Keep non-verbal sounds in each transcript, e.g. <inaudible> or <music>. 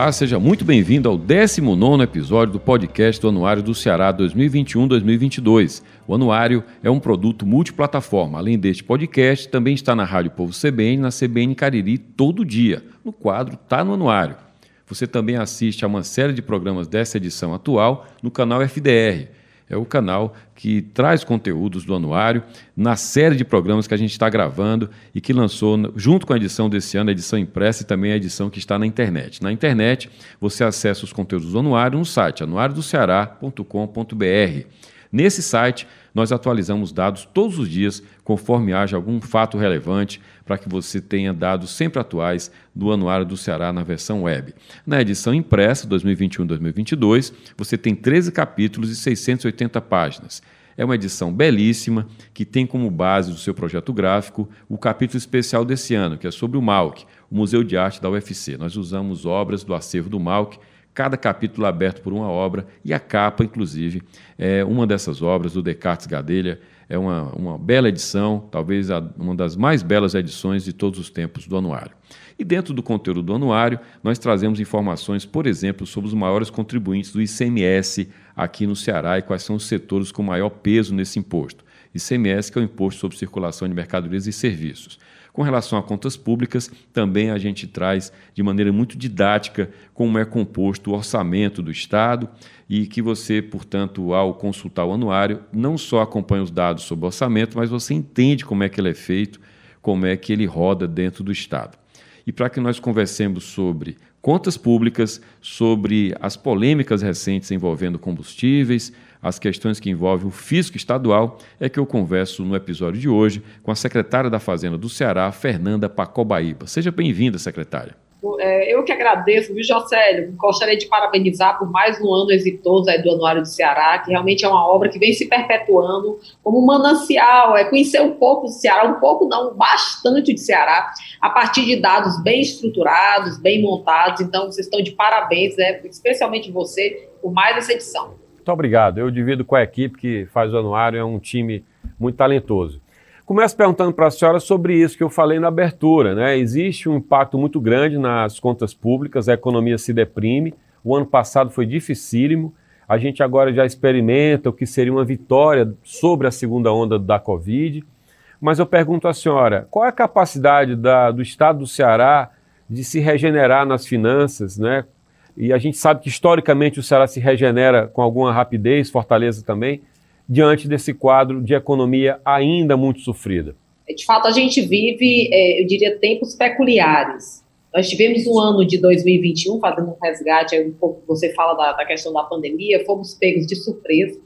Olá, seja muito bem-vindo ao 19 episódio do podcast do Anuário do Ceará 2021-2022. O Anuário é um produto multiplataforma. Além deste podcast, também está na Rádio Povo CBN na CBN Cariri todo dia, no quadro Tá no Anuário. Você também assiste a uma série de programas dessa edição atual no canal FDR é o canal que traz conteúdos do anuário na série de programas que a gente está gravando e que lançou, junto com a edição desse ano, a edição impressa e também a edição que está na internet. Na internet, você acessa os conteúdos do anuário no site anuariodoceará.com.br. Nesse site, nós atualizamos dados todos os dias, conforme haja algum fato relevante, para que você tenha dados sempre atuais do Anuário do Ceará na versão web. Na edição impressa 2021-2022, você tem 13 capítulos e 680 páginas. É uma edição belíssima que tem como base do seu projeto gráfico o capítulo especial desse ano, que é sobre o MAUC, o Museu de Arte da UFC. Nós usamos obras do acervo do MAUC cada capítulo aberto por uma obra, e a capa, inclusive, é uma dessas obras, do Descartes Gadelha. É uma, uma bela edição, talvez a, uma das mais belas edições de todos os tempos do anuário. E dentro do conteúdo do anuário, nós trazemos informações, por exemplo, sobre os maiores contribuintes do ICMS aqui no Ceará e quais são os setores com maior peso nesse imposto. ICMS, que é o Imposto sobre Circulação de Mercadorias e Serviços. Com relação a contas públicas, também a gente traz de maneira muito didática como é composto o orçamento do Estado e que você, portanto, ao consultar o anuário, não só acompanha os dados sobre o orçamento, mas você entende como é que ele é feito, como é que ele roda dentro do Estado. E para que nós conversemos sobre contas públicas, sobre as polêmicas recentes envolvendo combustíveis, as questões que envolvem o fisco estadual, é que eu converso no episódio de hoje com a secretária da Fazenda do Ceará, Fernanda Pacobaíba. Seja bem-vinda, secretária. É, eu que agradeço, viu, Jocélio? Gostaria de parabenizar por mais um ano exitoso aí do Anuário do Ceará, que realmente é uma obra que vem se perpetuando como um manancial, é conhecer um pouco do Ceará, um pouco não, bastante de Ceará, a partir de dados bem estruturados, bem montados. Então, vocês estão de parabéns, né, especialmente você, por mais essa edição. Muito obrigado. Eu divido com a equipe que faz o anuário, é um time muito talentoso. Começo perguntando para a senhora sobre isso que eu falei na abertura. Né? Existe um impacto muito grande nas contas públicas, a economia se deprime. O ano passado foi dificílimo. A gente agora já experimenta o que seria uma vitória sobre a segunda onda da Covid. Mas eu pergunto à senhora, qual é a capacidade da, do Estado do Ceará de se regenerar nas finanças, né? E a gente sabe que historicamente o Ceará se regenera com alguma rapidez, Fortaleza também, diante desse quadro de economia ainda muito sofrida. É, de fato, a gente vive, é, eu diria, tempos peculiares. Nós tivemos um ano de 2021, fazendo um resgate, um pouco você fala da, da questão da pandemia, fomos pegos de surpresa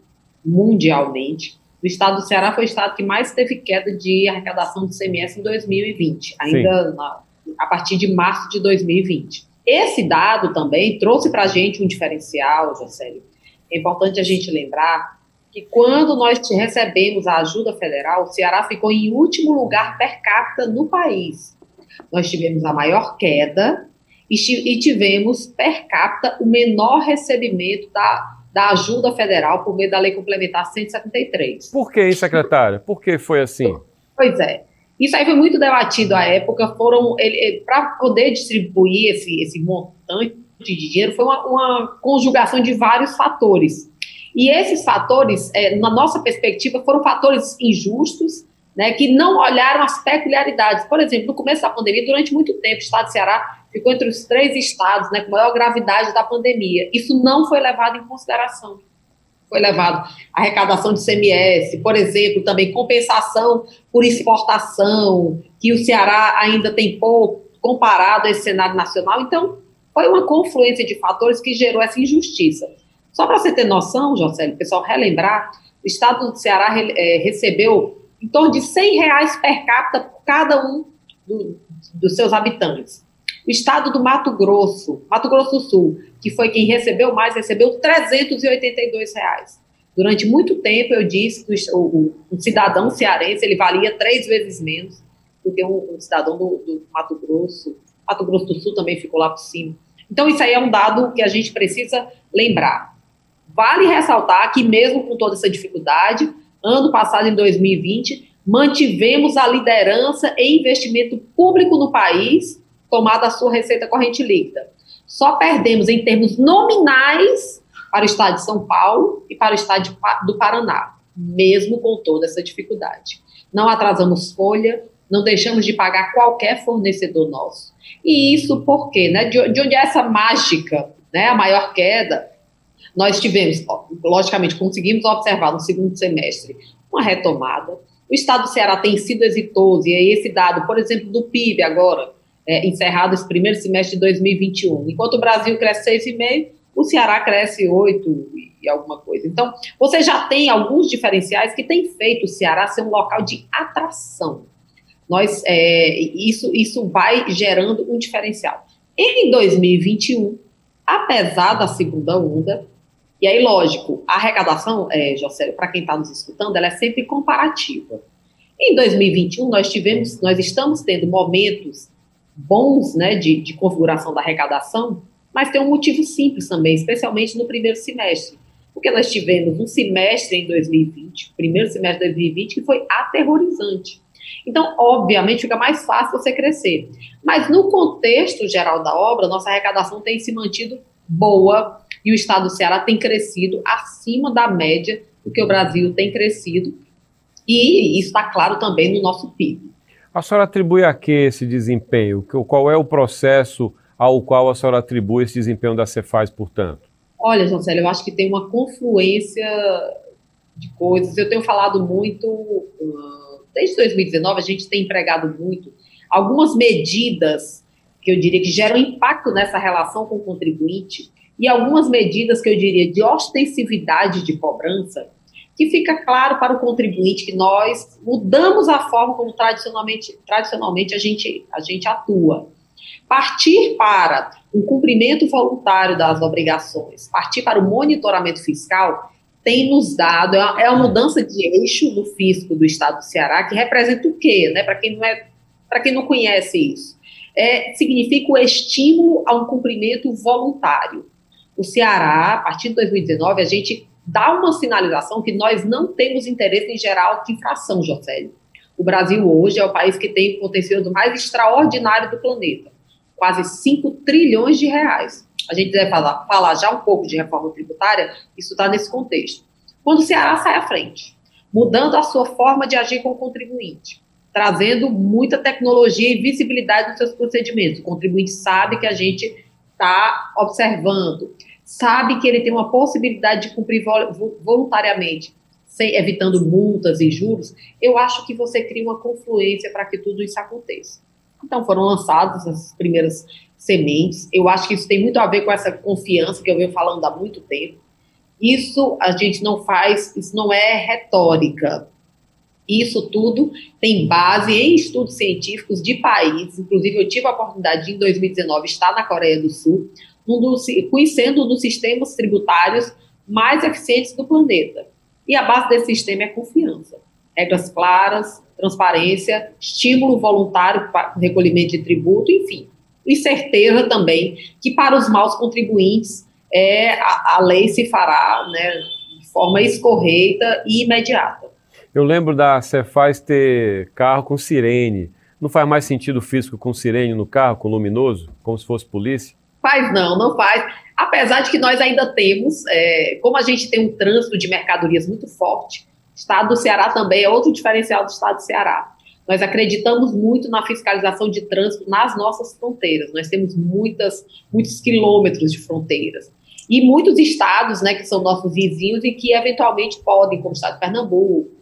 mundialmente. O estado do Ceará foi o estado que mais teve queda de arrecadação do CMS em 2020, ainda na, a partir de março de 2020. Esse dado também trouxe para a gente um diferencial, Josélio. É importante a gente lembrar que quando nós recebemos a ajuda federal, o Ceará ficou em último lugar per capita no país. Nós tivemos a maior queda e tivemos per capita o menor recebimento da, da ajuda federal por meio da Lei Complementar 173. Por que, secretária? Por que foi assim? Pois é. Isso aí foi muito debatido à época, foram para poder distribuir esse, esse montante de dinheiro, foi uma, uma conjugação de vários fatores. E esses fatores, é, na nossa perspectiva, foram fatores injustos, né, que não olharam as peculiaridades. Por exemplo, no começo da pandemia, durante muito tempo, o estado de Ceará ficou entre os três estados né, com maior gravidade da pandemia. Isso não foi levado em consideração foi levado arrecadação de CMS, por exemplo, também compensação por exportação, que o Ceará ainda tem pouco comparado a esse cenário nacional. Então, foi uma confluência de fatores que gerou essa injustiça. Só para você ter noção, Jocélio, pessoal, relembrar, o estado do Ceará é, recebeu em torno de 100 reais per capita por cada um do, dos seus habitantes. O estado do Mato Grosso, Mato Grosso do Sul, que foi quem recebeu mais, recebeu 382 reais. Durante muito tempo eu disse que o, o, um cidadão cearense ele valia três vezes menos do que um, um cidadão do, do, Mato Grosso. Mato Grosso do Sul também ficou lá por cima. Então isso aí é um dado que a gente precisa lembrar. Vale ressaltar que mesmo com toda essa dificuldade, ano passado em 2020 mantivemos a liderança em investimento público no país, tomada a sua receita corrente líquida. Só perdemos em termos nominais para o estado de São Paulo e para o estado do Paraná, mesmo com toda essa dificuldade. Não atrasamos folha, não deixamos de pagar qualquer fornecedor nosso. E isso por quê? Né? De, de onde é essa mágica, né? a maior queda? Nós tivemos, logicamente, conseguimos observar no segundo semestre uma retomada. O estado do Ceará tem sido exitoso, e aí esse dado, por exemplo, do PIB agora, é, encerrado esse primeiro semestre de 2021. Enquanto o Brasil cresce 6,5%, o Ceará cresce 8% e alguma coisa. Então, você já tem alguns diferenciais que têm feito o Ceará ser um local de atração. Nós, é, isso, isso vai gerando um diferencial. Em 2021, apesar da segunda onda, e aí, lógico, a arrecadação, é, José, para quem está nos escutando, ela é sempre comparativa. Em 2021, nós tivemos, nós estamos tendo momentos bons né, de, de configuração da arrecadação, mas tem um motivo simples também, especialmente no primeiro semestre. Porque nós tivemos um semestre em 2020, o primeiro semestre de 2020, que foi aterrorizante. Então, obviamente, fica mais fácil você crescer. Mas no contexto geral da obra, nossa arrecadação tem se mantido boa e o estado do Ceará tem crescido acima da média do que o Brasil tem crescido. E isso está claro também no nosso PIB. A senhora atribui a que esse desempenho? Qual é o processo ao qual a senhora atribui esse desempenho da Cefaz, portanto? Olha, Joncélio, eu acho que tem uma confluência de coisas. Eu tenho falado muito, desde 2019, a gente tem empregado muito algumas medidas que eu diria que geram impacto nessa relação com o contribuinte e algumas medidas que eu diria de ostensividade de cobrança que fica claro para o contribuinte que nós mudamos a forma como tradicionalmente, tradicionalmente a, gente, a gente atua. Partir para um cumprimento voluntário das obrigações, partir para o monitoramento fiscal, tem nos dado, é uma mudança de eixo do fisco do Estado do Ceará, que representa o quê? Né? Para quem, não é, quem não conhece isso. É, significa o estímulo a um cumprimento voluntário. O Ceará, a partir de 2019, a gente dá uma sinalização que nós não temos interesse em gerar infração, Jocélio. O Brasil hoje é o país que tem o potencial mais extraordinário do planeta, quase 5 trilhões de reais. A gente deve falar, falar já um pouco de reforma tributária, isso está nesse contexto. Quando o Ceará sai à frente, mudando a sua forma de agir com o contribuinte, trazendo muita tecnologia e visibilidade nos seus procedimentos. O contribuinte sabe que a gente está observando, sabe que ele tem uma possibilidade de cumprir voluntariamente, sem, evitando multas e juros, eu acho que você cria uma confluência para que tudo isso aconteça. Então foram lançadas as primeiras sementes. Eu acho que isso tem muito a ver com essa confiança que eu venho falando há muito tempo. Isso a gente não faz, isso não é retórica. Isso tudo tem base em estudos científicos de países. Inclusive, eu tive a oportunidade de, em 2019, estar na Coreia do Sul, um dos, conhecendo um dos sistemas tributários mais eficientes do planeta. E a base desse sistema é confiança. Regras claras, transparência, estímulo voluntário para recolhimento de tributo, enfim. E certeza também que para os maus contribuintes é, a, a lei se fará né, de forma escorreita e imediata. Eu lembro da Cefaz ter carro com sirene. Não faz mais sentido físico com sirene no carro, com luminoso, como se fosse polícia? Faz não, não faz. Apesar de que nós ainda temos, é, como a gente tem um trânsito de mercadorias muito forte, o estado do Ceará também é outro diferencial do estado do Ceará. Nós acreditamos muito na fiscalização de trânsito nas nossas fronteiras. Nós temos muitas, muitos quilômetros de fronteiras. E muitos estados, né, que são nossos vizinhos e que eventualmente podem, como o estado de Pernambuco,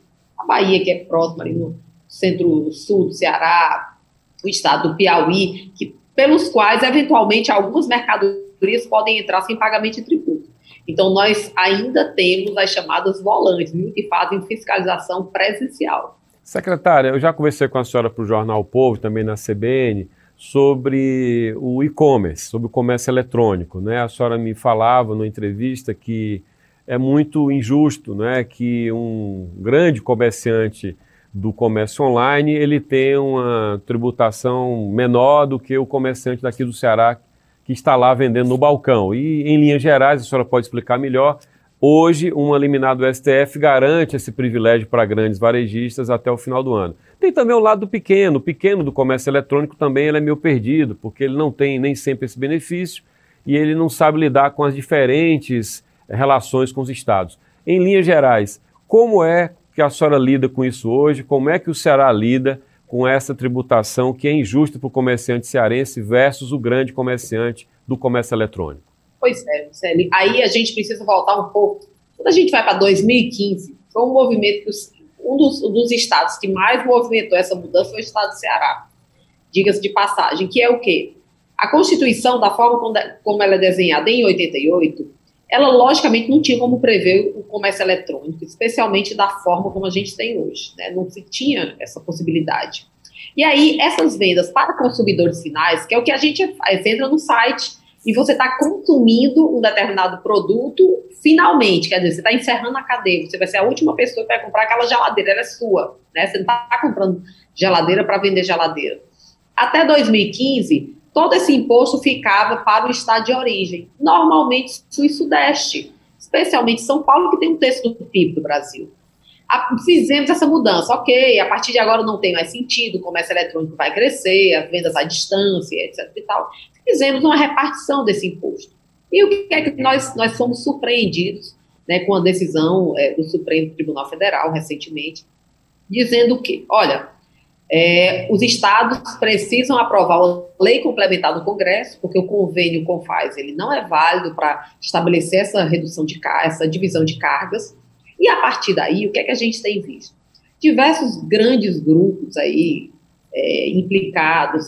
Bahia, que é próxima ali no centro-sul do Ceará, o estado do Piauí, que pelos quais, eventualmente, algumas mercadorias podem entrar sem pagamento de tributo. Então, nós ainda temos as chamadas volantes, que fazem fiscalização presencial. Secretária, eu já conversei com a senhora para o Jornal Povo, também na CBN, sobre o e-commerce, sobre o comércio eletrônico. Né? A senhora me falava numa entrevista que é muito injusto né, que um grande comerciante do comércio online, ele tem uma tributação menor do que o comerciante daqui do Ceará que está lá vendendo no balcão. E, em linhas gerais, a senhora pode explicar melhor, hoje, um eliminado do STF garante esse privilégio para grandes varejistas até o final do ano. Tem também o lado do pequeno. O pequeno do comércio eletrônico também ele é meio perdido, porque ele não tem nem sempre esse benefício e ele não sabe lidar com as diferentes relações com os estados. Em linhas gerais, como é que a senhora lida com isso hoje? Como é que o Ceará lida com essa tributação que é injusta para o comerciante cearense versus o grande comerciante do comércio eletrônico? Pois é, Célio. Aí a gente precisa voltar um pouco. Quando a gente vai para 2015, foi um movimento que um dos, dos, estados que mais movimentou essa mudança foi o estado do Ceará. Diga-se de passagem, que é o quê? A Constituição, da forma como ela é desenhada em 88, ela logicamente não tinha como prever o comércio eletrônico, especialmente da forma como a gente tem hoje, né? não se tinha essa possibilidade. E aí, essas vendas para consumidores finais, que é o que a gente faz, entra no site e você está consumindo um determinado produto finalmente, quer dizer, você está encerrando a cadeia, você vai ser a última pessoa que vai comprar aquela geladeira, ela é sua, né? Você não está comprando geladeira para vender geladeira. Até 2015, todo esse imposto ficava para o estado de origem, normalmente sul e sudeste, especialmente São Paulo, que tem um terço do PIB do Brasil. A, fizemos essa mudança, ok, a partir de agora não tem mais sentido, o comércio eletrônico vai crescer, as vendas à distância, etc e tal. Fizemos uma repartição desse imposto. E o que é que nós, nós fomos surpreendidos né, com a decisão é, do Supremo Tribunal Federal, recentemente, dizendo que, olha, é, os estados precisam aprovar uma lei complementar no Congresso, porque o convênio com faz ele não é válido para estabelecer essa redução de essa divisão de cargas. E a partir daí, o que é que a gente tem visto? Diversos grandes grupos aí é, implicados,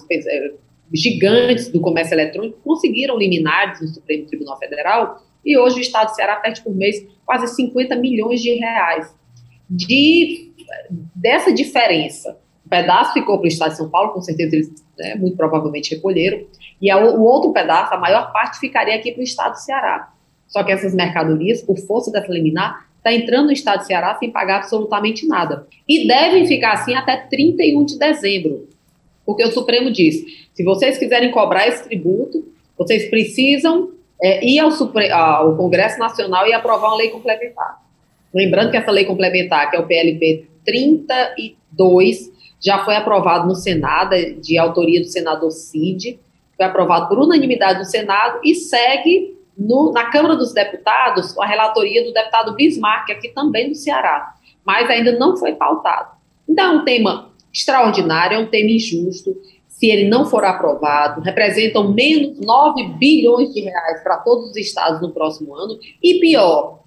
gigantes do comércio eletrônico, conseguiram liminares no Supremo Tribunal Federal e hoje o Estado do Ceará perde por mês quase 50 milhões de reais. De, dessa diferença pedaço ficou para o estado de São Paulo, com certeza eles né, muito provavelmente recolheram, e a, o outro pedaço, a maior parte, ficaria aqui para o estado do Ceará. Só que essas mercadorias, por força dessa liminar, está entrando no estado do Ceará sem pagar absolutamente nada. E devem ficar assim até 31 de dezembro, porque o Supremo diz: se vocês quiserem cobrar esse tributo, vocês precisam é, ir ao, Supre ao Congresso Nacional e aprovar uma lei complementar. Lembrando que essa lei complementar, que é o PLP 32, já foi aprovado no Senado, de autoria do senador Cid, foi aprovado por unanimidade no Senado e segue no, na Câmara dos Deputados a relatoria do deputado Bismarck, aqui também do Ceará, mas ainda não foi pautado. Então, é um tema extraordinário, é um tema injusto. Se ele não for aprovado, representam menos 9 bilhões de reais para todos os estados no próximo ano. E pior,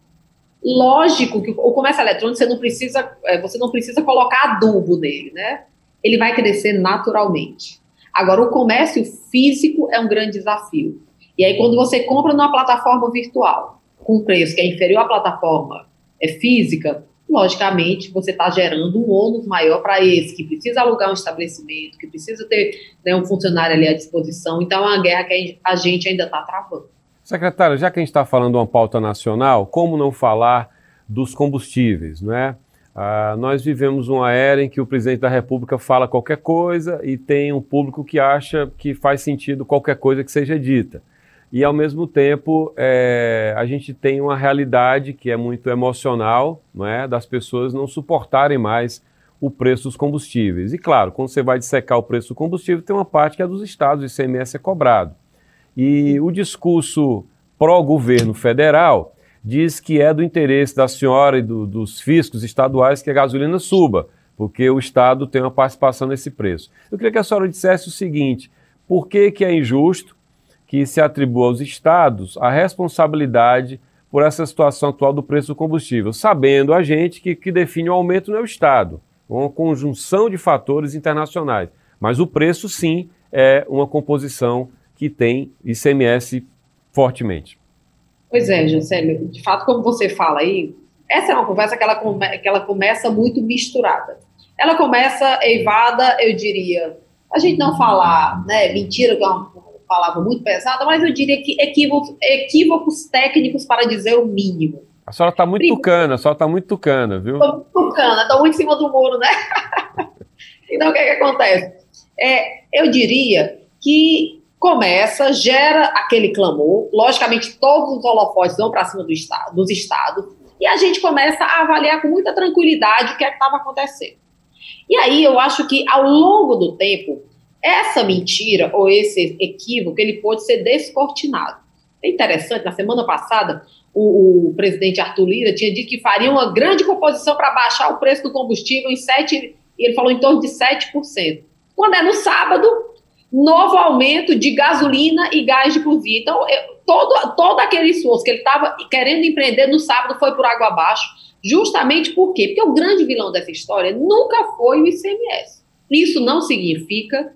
Lógico que o comércio eletrônico você não precisa, é, você não precisa colocar adubo nele, né? Ele vai crescer naturalmente. Agora, o comércio físico é um grande desafio. E aí, quando você compra numa plataforma virtual, com preço que é inferior à plataforma é física, logicamente você está gerando um ônus maior para esse, que precisa alugar um estabelecimento, que precisa ter né, um funcionário ali à disposição. Então, é uma guerra que a gente ainda está travando. Secretário, já que a gente está falando de uma pauta nacional, como não falar dos combustíveis, não é? Ah, nós vivemos uma era em que o presidente da República fala qualquer coisa e tem um público que acha que faz sentido qualquer coisa que seja dita. E, ao mesmo tempo, é, a gente tem uma realidade que é muito emocional, não é? das pessoas não suportarem mais o preço dos combustíveis. E, claro, quando você vai dissecar o preço do combustível, tem uma parte que é dos estados, o ICMS é cobrado. E o discurso pró-governo federal diz que é do interesse da senhora e do, dos fiscos estaduais que a gasolina suba, porque o Estado tem uma participação nesse preço. Eu queria que a senhora dissesse o seguinte: por que, que é injusto que se atribua aos estados a responsabilidade por essa situação atual do preço do combustível, sabendo a gente que que define o aumento não é o Estado, uma conjunção de fatores internacionais. Mas o preço, sim, é uma composição que tem ICMS fortemente. Pois é, Juscelio, de fato, como você fala aí, essa é uma conversa que ela, come, que ela começa muito misturada. Ela começa eivada, eu diria, a gente não falar, né, mentira, que é uma palavra muito pesada, mas eu diria que equívocos, equívocos técnicos para dizer o mínimo. A senhora está muito Primeiro, tucana, a senhora está muito tucana, viu? Estou muito tucana, estou muito em cima do muro, né? <laughs> então, o que, é que acontece? É, eu diria que começa, gera aquele clamor, logicamente todos os holofotes vão para cima do estado, dos estados, e a gente começa a avaliar com muita tranquilidade o que é estava acontecendo. E aí eu acho que ao longo do tempo, essa mentira ou esse equívoco, ele pode ser descortinado. É interessante, na semana passada, o, o, presidente Arthur Lira tinha dito que faria uma grande composição para baixar o preço do combustível em 7, e ele falou em torno de 7%. Quando é no sábado, novo aumento de gasolina e gás de cozinha. Então, eu, todo, todo aquele esforço que ele estava querendo empreender no sábado foi por água abaixo, justamente por quê? Porque o grande vilão dessa história nunca foi o ICMS. Isso não significa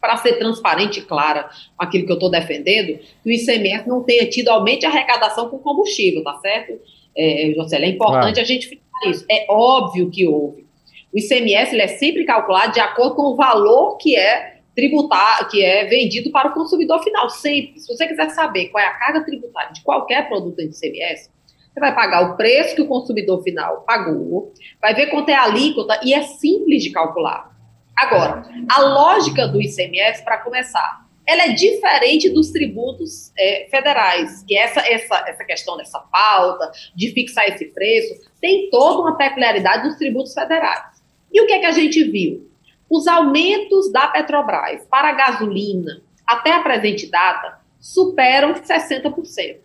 para ser transparente e clara com aquilo que eu estou defendendo, que o ICMS não tenha tido aumento de arrecadação com combustível, tá certo? É, Jocely, é importante claro. a gente ficar isso. É óbvio que houve. O ICMS ele é sempre calculado de acordo com o valor que é tributar, que é vendido para o consumidor final, sempre. Se você quiser saber qual é a carga tributária de qualquer produto de ICMS, você vai pagar o preço que o consumidor final pagou, vai ver quanto é a alíquota e é simples de calcular. Agora, a lógica do ICMS, para começar, ela é diferente dos tributos é, federais, que essa, essa, essa questão dessa pauta, de fixar esse preço, tem toda uma peculiaridade dos tributos federais. E o que é que a gente viu? Os aumentos da Petrobras para a gasolina, até a presente data, superam 60%.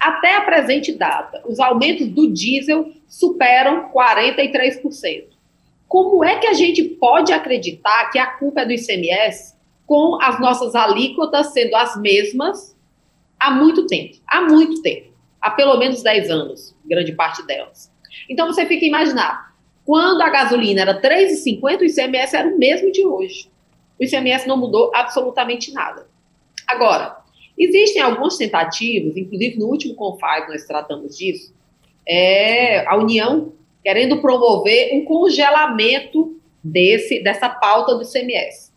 Até a presente data, os aumentos do diesel superam 43%. Como é que a gente pode acreditar que a culpa é do ICMS com as nossas alíquotas sendo as mesmas há muito tempo? Há muito tempo. Há pelo menos 10 anos, grande parte delas. Então você fica a imaginar, quando a gasolina era 3,50, o ICMS era o mesmo de hoje. O ICMS não mudou absolutamente nada. Agora, existem algumas tentativas, inclusive no último CONFAI nós tratamos disso, é, a União querendo promover um congelamento desse, dessa pauta do ICMS.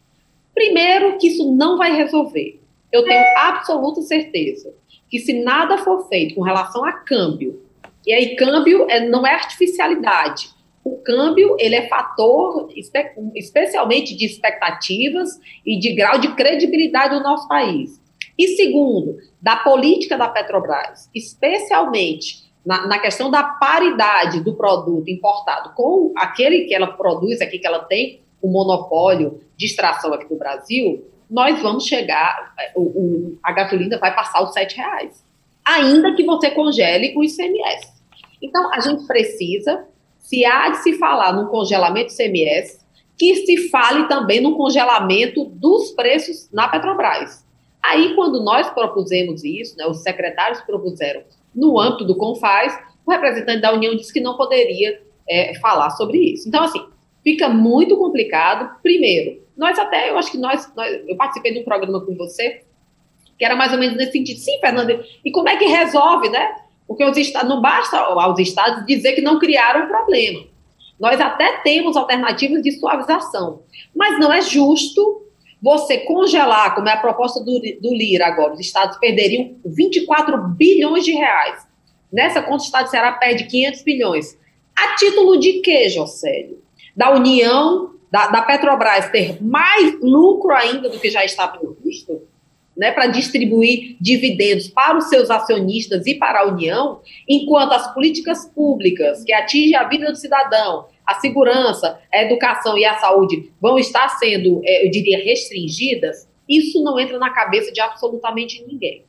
Primeiro, que isso não vai resolver. Eu tenho absoluta certeza que se nada for feito com relação a câmbio, e aí câmbio é, não é artificialidade, o câmbio ele é fator espe especialmente de expectativas e de grau de credibilidade do nosso país. E segundo, da política da Petrobras, especialmente na, na, questão da paridade do produto importado com aquele que ela produz aqui, que ela tem o monopólio de extração aqui no Brasil, nós vamos chegar, o, o, a gasolina vai passar os sete reais, ainda que você congele o ICMS. Então, a gente precisa, se há de se falar num congelamento do ICMS, que se fale também no congelamento dos preços na Petrobras. Aí, quando nós propusemos isso, né, os secretários propuseram no âmbito do CONFAS, o representante da União disse que não poderia é, falar sobre isso. Então, assim, fica muito complicado. Primeiro, nós até, eu acho que nós, nós, eu participei de um programa com você, que era mais ou menos nesse sentido. Sim, Fernanda, e como é que resolve, né? Porque os estados, não basta aos estados dizer que não criaram problema. Nós até temos alternativas de suavização, mas não é justo você congelar, como é a proposta do, do Lira agora, os estados perderiam 24 bilhões de reais. Nessa conta, o estado de Ceará perde 500 bilhões. A título de quê, Jocélio? Da União, da, da Petrobras ter mais lucro ainda do que já está previsto? Né, para distribuir dividendos para os seus acionistas e para a União, enquanto as políticas públicas que atingem a vida do cidadão, a segurança, a educação e a saúde vão estar sendo, é, eu diria, restringidas, isso não entra na cabeça de absolutamente ninguém.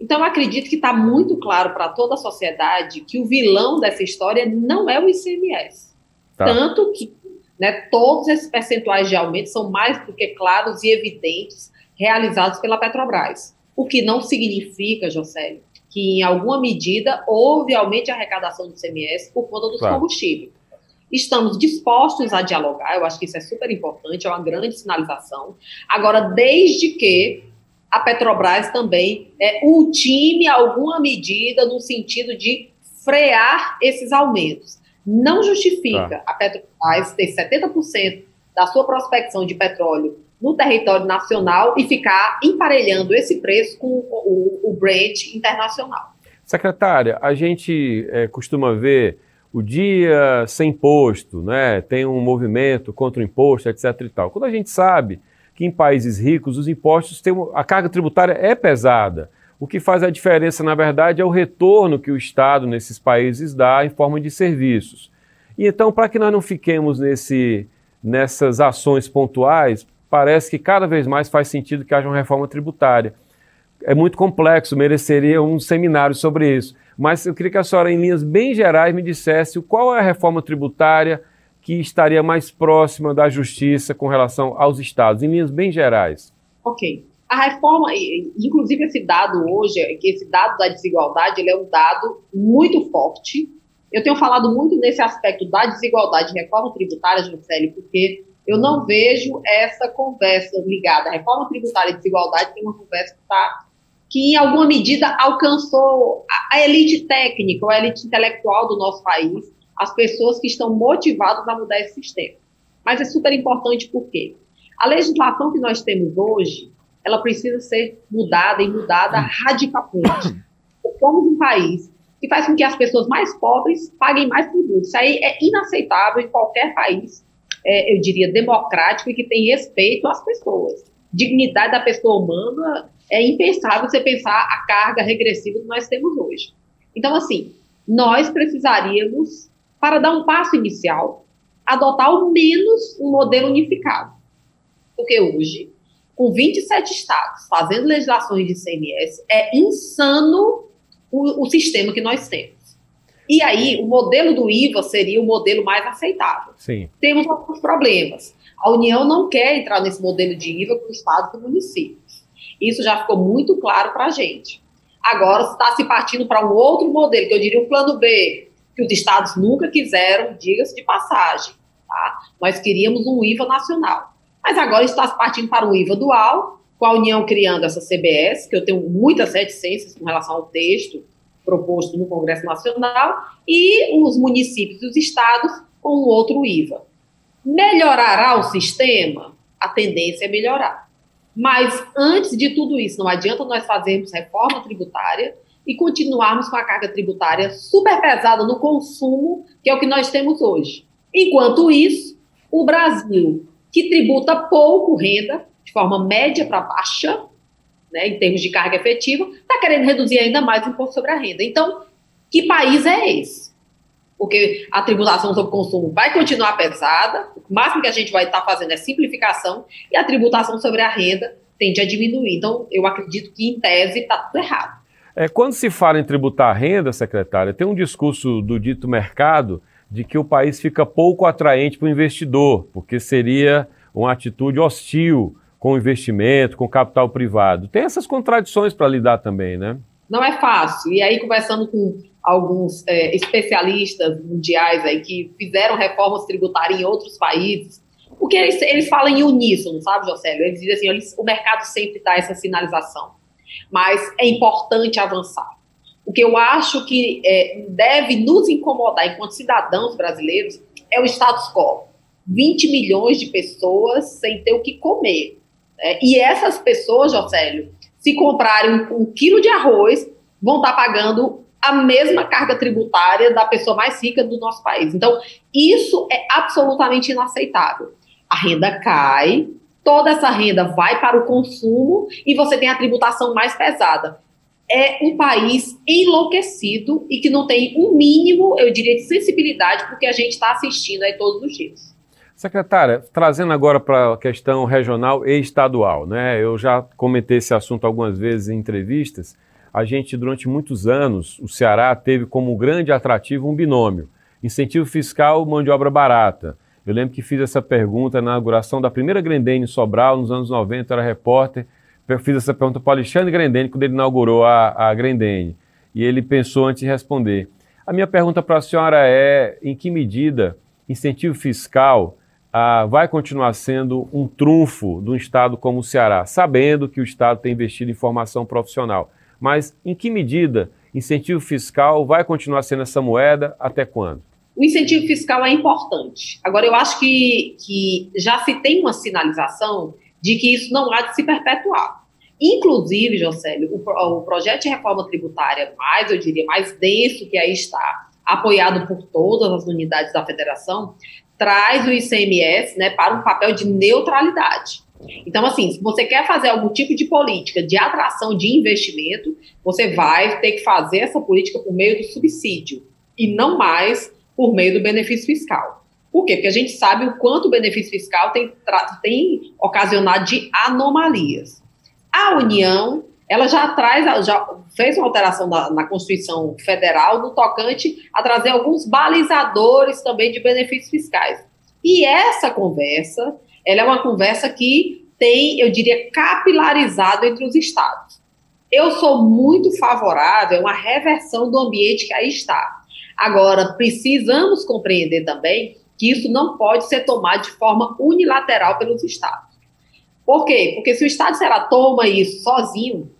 Então, acredito que está muito claro para toda a sociedade que o vilão dessa história não é o ICMS. Tá. Tanto que né, todos esses percentuais de aumento são mais do que claros e evidentes realizados pela Petrobras. O que não significa, José, que em alguma medida houve aumento de arrecadação do ICMS por conta dos claro. combustíveis. Estamos dispostos a dialogar, eu acho que isso é super importante, é uma grande sinalização. Agora, desde que a Petrobras também é, ultime alguma medida no sentido de frear esses aumentos. Não justifica tá. a Petrobras ter 70% da sua prospecção de petróleo no território nacional e ficar emparelhando esse preço com o, o, Brent internacional. Secretária, a gente é, costuma ver o dia sem imposto, né? tem um movimento contra o imposto, etc. E tal. Quando a gente sabe que em países ricos os impostos têm a carga tributária é pesada. O que faz a diferença, na verdade, é o retorno que o Estado nesses países dá em forma de serviços. E então, para que nós não fiquemos nesse, nessas ações pontuais, parece que cada vez mais faz sentido que haja uma reforma tributária. é muito complexo, mereceria um seminário sobre isso. Mas eu queria que a senhora, em linhas bem gerais, me dissesse qual é a reforma tributária que estaria mais próxima da justiça com relação aos estados, em linhas bem gerais. Ok. A reforma, inclusive esse dado hoje, esse dado da desigualdade, ele é um dado muito forte. Eu tenho falado muito nesse aspecto da desigualdade de reforma tributária, Juscelio, porque eu não vejo essa conversa ligada. A reforma tributária e desigualdade tem uma conversa que está que em alguma medida alcançou a, elite técnica, ou a elite intelectual do nosso país, as pessoas que estão motivadas a mudar esse sistema. Mas é super importante porque a legislação que nós temos hoje, ela precisa ser mudada e mudada radicalmente. Somos um país que faz com que as pessoas mais pobres paguem mais tributos. Isso aí é inaceitável em qualquer país, é, eu diria, democrático e que tem respeito às pessoas. Dignidade da pessoa humana é impensável você pensar a carga regressiva que nós temos hoje. Então, assim, nós precisaríamos, para dar um passo inicial, adotar ao menos um modelo unificado. Porque hoje, com 27 estados fazendo legislações de CMS, é insano o, o sistema que nós temos. E aí, o modelo do IVA seria o modelo mais aceitável. Sim. Temos alguns problemas. A União não quer entrar nesse modelo de IVA com estados e municípios. Isso já ficou muito claro para a gente. Agora está se partindo para um outro modelo, que eu diria um plano B, que os estados nunca quiseram, diga-se de passagem. Tá? Nós queríamos um IVA nacional. Mas agora está se partindo para um IVA dual, com a União criando essa CBS, que eu tenho muitas reticências com relação ao texto proposto no Congresso Nacional, e os municípios e os estados com um outro IVA. Melhorará o sistema? A tendência é melhorar. Mas antes de tudo isso, não adianta nós fazermos reforma tributária e continuarmos com a carga tributária super pesada no consumo, que é o que nós temos hoje. Enquanto isso, o Brasil, que tributa pouco renda, de forma média para baixa, né, em termos de carga efetiva, está querendo reduzir ainda mais o imposto sobre a renda. Então, que país é esse? porque a tributação sobre consumo vai continuar pesada, o máximo que a gente vai estar fazendo é simplificação, e a tributação sobre a renda tende a diminuir. Então, eu acredito que, em tese, está tudo errado. É, quando se fala em tributar a renda, secretária, tem um discurso do dito mercado de que o país fica pouco atraente para o investidor, porque seria uma atitude hostil com o investimento, com o capital privado. Tem essas contradições para lidar também, né? Não é fácil. E aí, conversando com alguns é, especialistas mundiais aí que fizeram reformas tributárias em outros países, porque eles, eles falam em uníssono, sabe, Jocélio? Eles dizem assim, eles, o mercado sempre dá essa sinalização, mas é importante avançar. O que eu acho que é, deve nos incomodar enquanto cidadãos brasileiros é o status quo. 20 milhões de pessoas sem ter o que comer. Né? E essas pessoas, Jocélio, se comprarem um, quilo de arroz, vão estar pagando a mesma carga tributária da pessoa mais rica do nosso país. Então, isso é absolutamente inaceitável. A renda cai, toda essa renda vai para o consumo e você tem a tributação mais pesada. É um país enlouquecido e que não tem um mínimo, eu diria, de sensibilidade porque a gente está assistindo aí todos os dias. Secretária, trazendo agora para a questão regional e estadual, né? Eu já comentei esse assunto algumas vezes em entrevistas a gente, durante muitos anos, o Ceará teve como grande atrativo um binômio: incentivo fiscal, mão de obra barata. Eu lembro que fiz essa pergunta na inauguração da primeira Grendene em Sobral, nos anos 90, eu era repórter. Eu fiz essa pergunta para o Alexandre Grendene, quando ele inaugurou a, a Grendene. E ele pensou antes de responder. A minha pergunta para a senhora é: em que medida incentivo fiscal ah, vai continuar sendo um trunfo de um Estado como o Ceará, sabendo que o Estado tem investido em formação profissional? Mas em que medida incentivo fiscal vai continuar sendo essa moeda até quando? O incentivo fiscal é importante. Agora, eu acho que, que já se tem uma sinalização de que isso não há de se perpetuar. Inclusive, Jocélio, o, o projeto de reforma tributária mais, eu diria, mais denso que aí está, apoiado por todas as unidades da federação, traz o ICMS né, para um papel de neutralidade. Então, assim, se você quer fazer algum tipo de política de atração de investimento, você vai ter que fazer essa política por meio do subsídio e não mais por meio do benefício fiscal. Por quê? Porque a gente sabe o quanto o benefício fiscal tem, tem ocasionado de anomalias. A União ela já traz, já fez uma alteração na, na, Constituição Federal no tocante a trazer alguns balizadores também de benefícios fiscais. E essa conversa, ela é uma conversa que tem, eu diria, capilarizado entre os estados. Eu sou muito favorável a uma reversão do ambiente que aí está. Agora, precisamos compreender também que isso não pode ser tomado de forma unilateral pelos estados. Por quê? Porque se o Estado será toma isso sozinho,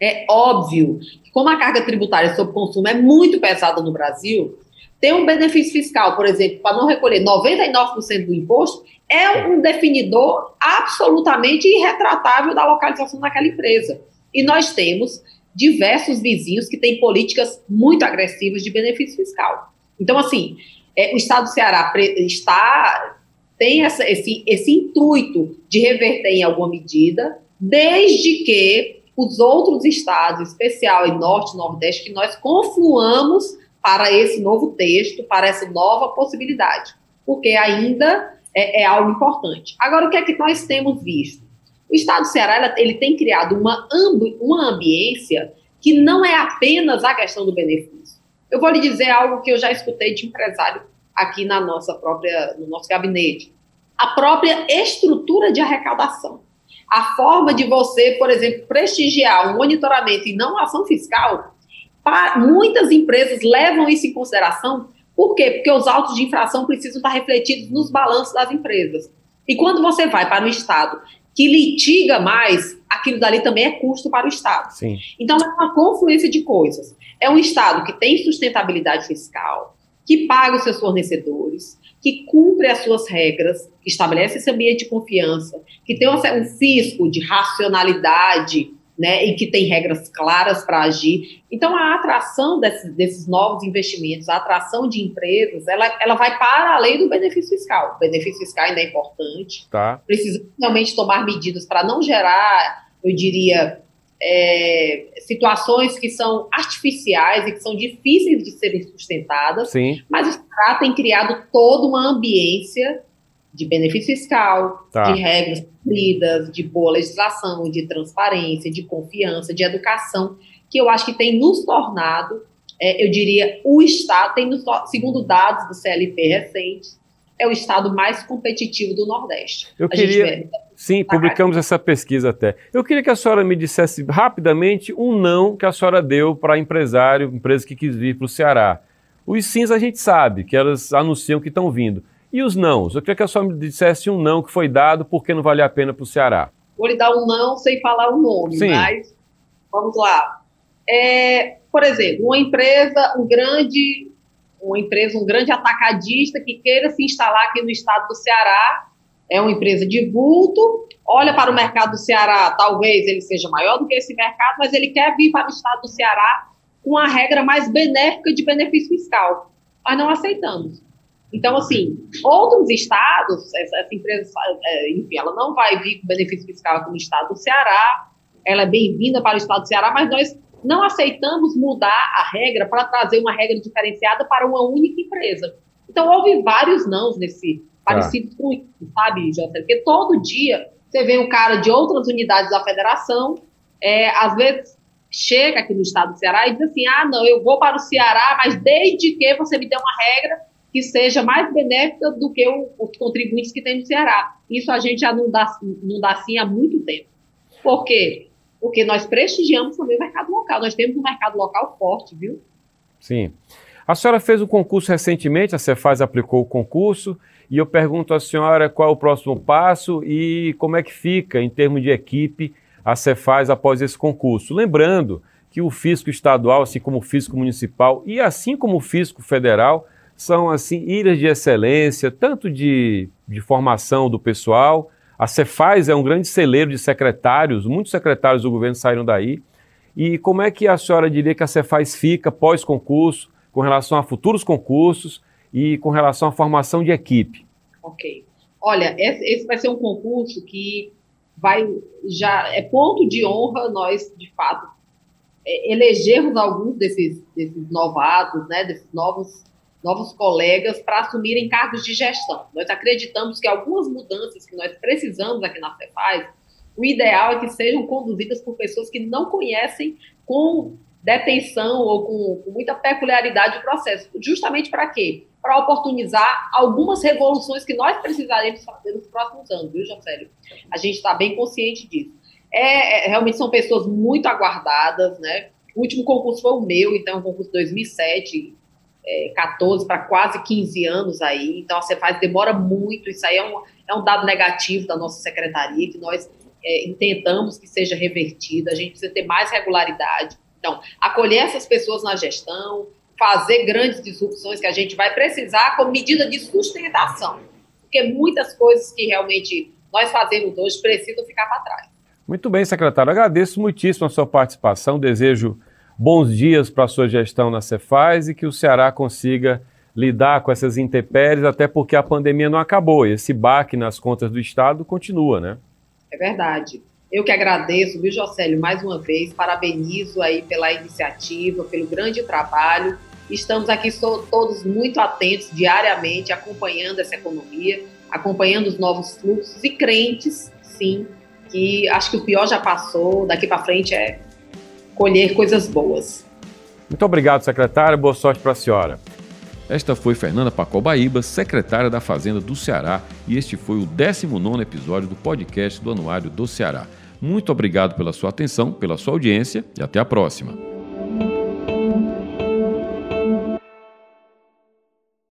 é óbvio que, como a carga tributária sobre consumo é muito pesada no Brasil, ter um benefício fiscal, por exemplo, para não recolher 99% do imposto, é um definidor absolutamente irretratável da localização daquela empresa. E nós temos diversos vizinhos que têm políticas muito agressivas de benefício fiscal. Então, assim, é, o Estado do Ceará está tem essa, esse, esse intuito de reverter em alguma medida, desde que os outros estados, especial em Norte e Nordeste, que nós confluamos para esse novo texto, para essa nova possibilidade, porque ainda é, é algo importante. Agora, o que é que nós temos visto? O Estado do Ceará ele tem criado uma, ambi uma ambiência que não é apenas a questão do benefício. Eu vou lhe dizer algo que eu já escutei de empresário aqui na nossa própria, no nosso gabinete. A própria estrutura de arrecadação a forma de você, por exemplo, prestigiar um monitoramento e não ação fiscal, muitas empresas levam isso em consideração. Por quê? Porque os autos de infração precisam estar refletidos nos balanços das empresas. E quando você vai para um Estado que litiga mais, aquilo dali também é custo para o Estado. Sim. Então, é uma confluência de coisas. É um Estado que tem sustentabilidade fiscal, que paga os seus fornecedores, que cumpre as suas regras, que estabelece esse ambiente de confiança, que tem um, fisco de racionalidade, né, e que tem regras claras para agir. Então, a atração desses, desses, novos investimentos, a atração de empresas, ela, ela vai para além do benefício fiscal. O benefício fiscal ainda é importante. Tá. Precisa realmente tomar medidas para não gerar, eu diria, é, situações que são artificiais e que são difíceis de serem sustentadas, Sim. mas o Estado tem criado toda uma ambiência de benefício fiscal, tá. de regras cumpridas, de boa legislação, de transparência, de confiança, de educação, que eu acho que tem nos tornado, é, eu diria, o Estado tem nos, segundo dados do CLP recentes, é o estado mais competitivo do Nordeste. Eu queria, sim, publicamos essa pesquisa até. Eu queria que a senhora me dissesse rapidamente um não que a senhora deu para empresário, empresa que quis vir para o Ceará. Os sims a gente sabe, que elas anunciam que estão vindo. E os nãos? Eu queria que a senhora me dissesse um não que foi dado porque não vale a pena para o Ceará. Vou lhe dar um não sem falar o nome, sim. mas vamos lá. É, por exemplo, uma empresa, um grande uma empresa, um grande atacadista que queira se instalar aqui no estado do Ceará, é uma empresa de vulto, olha para o mercado do Ceará, talvez ele seja maior do que esse mercado, mas ele quer vir para o estado do Ceará com a regra mais benéfica de benefício fiscal. Nós não aceitamos. Então, assim, outros estados, essa, essa empresa, é, enfim, ela não vai vir com benefício fiscal aqui no estado do Ceará, ela é bem-vinda para o estado do Ceará, mas nós não aceitamos mudar a regra para trazer uma regra diferenciada para uma única empresa. Então, houve vários nãos nesse, parecidos com isso, sabe, José? Porque todo dia você vê um cara de outras unidades da federação, é, às vezes chega aqui no estado do Ceará e diz assim: ah, não, eu vou para o Ceará, mas desde que você me dê uma regra que seja mais benéfica do que o, os contribuintes que tem no Ceará. Isso a gente já não dá, não dá assim há muito tempo. Por quê? Porque nós prestigiamos também o mercado local. Nós temos um mercado local forte, viu? Sim. A senhora fez o um concurso recentemente, a Cefaz aplicou o concurso, e eu pergunto à senhora qual é o próximo passo e como é que fica, em termos de equipe, a Cefaz após esse concurso. Lembrando que o fisco estadual, assim como o fisco municipal e assim como o fisco federal, são assim ilhas de excelência, tanto de, de formação do pessoal, a Cefaz é um grande celeiro de secretários, muitos secretários do governo saíram daí. E como é que a senhora diria que a Cefaz fica pós-concurso, com relação a futuros concursos e com relação à formação de equipe? Ok. Olha, esse vai ser um concurso que vai já é ponto de honra nós, de fato, é, elegermos alguns desses, desses novatos, né, desses novos novos colegas para assumirem cargos de gestão. Nós acreditamos que algumas mudanças que nós precisamos aqui na Cefaz o ideal é que sejam conduzidas por pessoas que não conhecem com detenção ou com, com muita peculiaridade o processo. Justamente para quê? Para oportunizar algumas revoluções que nós precisaremos fazer nos próximos anos, viu, Jocélio? A gente está bem consciente disso. É, é, realmente são pessoas muito aguardadas, né? O último concurso foi o meu, então, um concurso de 2007, é, 14 para quase 15 anos aí, então a Cefaz demora muito, isso aí é um, é um dado negativo da nossa secretaria, que nós é, intentamos que seja revertido, a gente precisa ter mais regularidade. Então, acolher essas pessoas na gestão, fazer grandes disrupções que a gente vai precisar como medida de sustentação, porque muitas coisas que realmente nós fazemos hoje precisam ficar para trás. Muito bem, secretário. Agradeço muitíssimo a sua participação. Desejo bons dias para a sua gestão na Cefaz e que o Ceará consiga lidar com essas intempéries, até porque a pandemia não acabou. Esse baque nas contas do Estado continua, né? É verdade. Eu que agradeço, viu, Jocélio, mais uma vez, parabenizo aí pela iniciativa, pelo grande trabalho. Estamos aqui todos muito atentos diariamente, acompanhando essa economia, acompanhando os novos fluxos e crentes, sim, que acho que o pior já passou, daqui para frente é colher coisas boas. Muito obrigado, secretária. Boa sorte para a senhora. Esta foi Fernanda Pacobaíba, secretária da Fazenda do Ceará, e este foi o 19 episódio do podcast do Anuário do Ceará. Muito obrigado pela sua atenção, pela sua audiência e até a próxima.